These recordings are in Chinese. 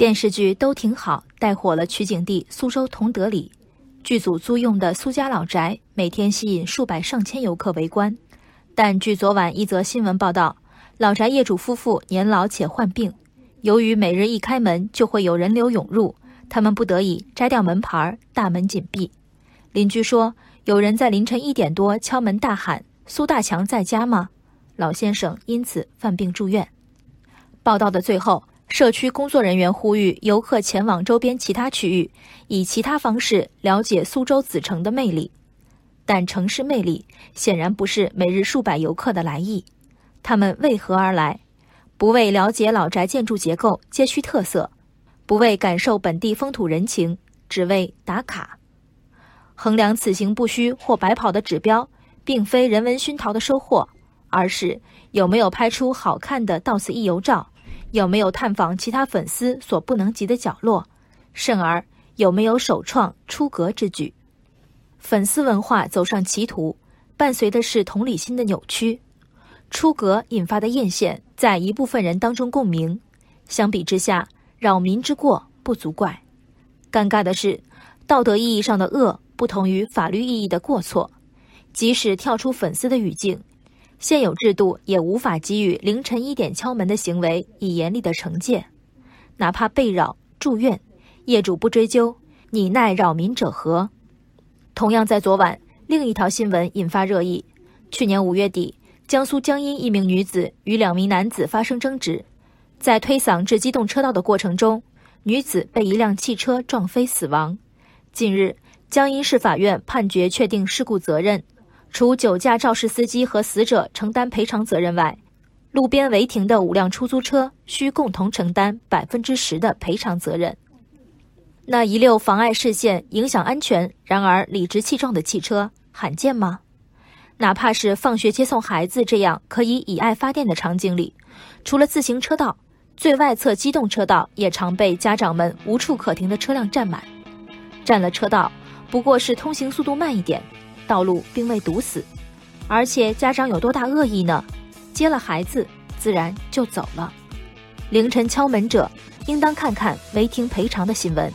电视剧都挺好，带火了取景地苏州同德里。剧组租用的苏家老宅，每天吸引数百上千游客围观。但据昨晚一则新闻报道，老宅业主夫妇年老且患病，由于每日一开门就会有人流涌入，他们不得已摘掉门牌，大门紧闭。邻居说，有人在凌晨一点多敲门大喊：“苏大强在家吗？”老先生因此犯病住院。报道的最后。社区工作人员呼吁游客前往周边其他区域，以其他方式了解苏州子城的魅力。但城市魅力显然不是每日数百游客的来意。他们为何而来？不为了解老宅建筑结构、街区特色，不为感受本地风土人情，只为打卡。衡量此行不虚或白跑的指标，并非人文熏陶的收获，而是有没有拍出好看的到此一游照。有没有探访其他粉丝所不能及的角落？甚而有没有首创出格之举？粉丝文化走上歧途，伴随的是同理心的扭曲。出格引发的艳羡，在一部分人当中共鸣。相比之下，扰民之过不足怪。尴尬的是，道德意义上的恶不同于法律意义的过错。即使跳出粉丝的语境。现有制度也无法给予凌晨一点敲门的行为以严厉的惩戒，哪怕被扰住院，业主不追究，你奈扰民者何？同样在昨晚，另一条新闻引发热议。去年五月底，江苏江阴一名女子与两名男子发生争执，在推搡至机动车道的过程中，女子被一辆汽车撞飞死亡。近日，江阴市法院判决确定事故责任。除酒驾肇事司机和死者承担赔偿责任外，路边违停的五辆出租车需共同承担百分之十的赔偿责任。那一溜妨碍视线、影响安全，然而理直气壮的汽车罕见吗？哪怕是放学接送孩子这样可以以爱发电的场景里，除了自行车道，最外侧机动车道也常被家长们无处可停的车辆占满。占了车道，不过是通行速度慢一点。道路并未堵死，而且家长有多大恶意呢？接了孩子，自然就走了。凌晨敲门者，应当看看违停赔偿的新闻。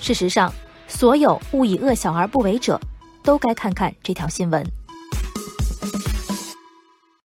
事实上，所有勿以恶小而不为者，都该看看这条新闻。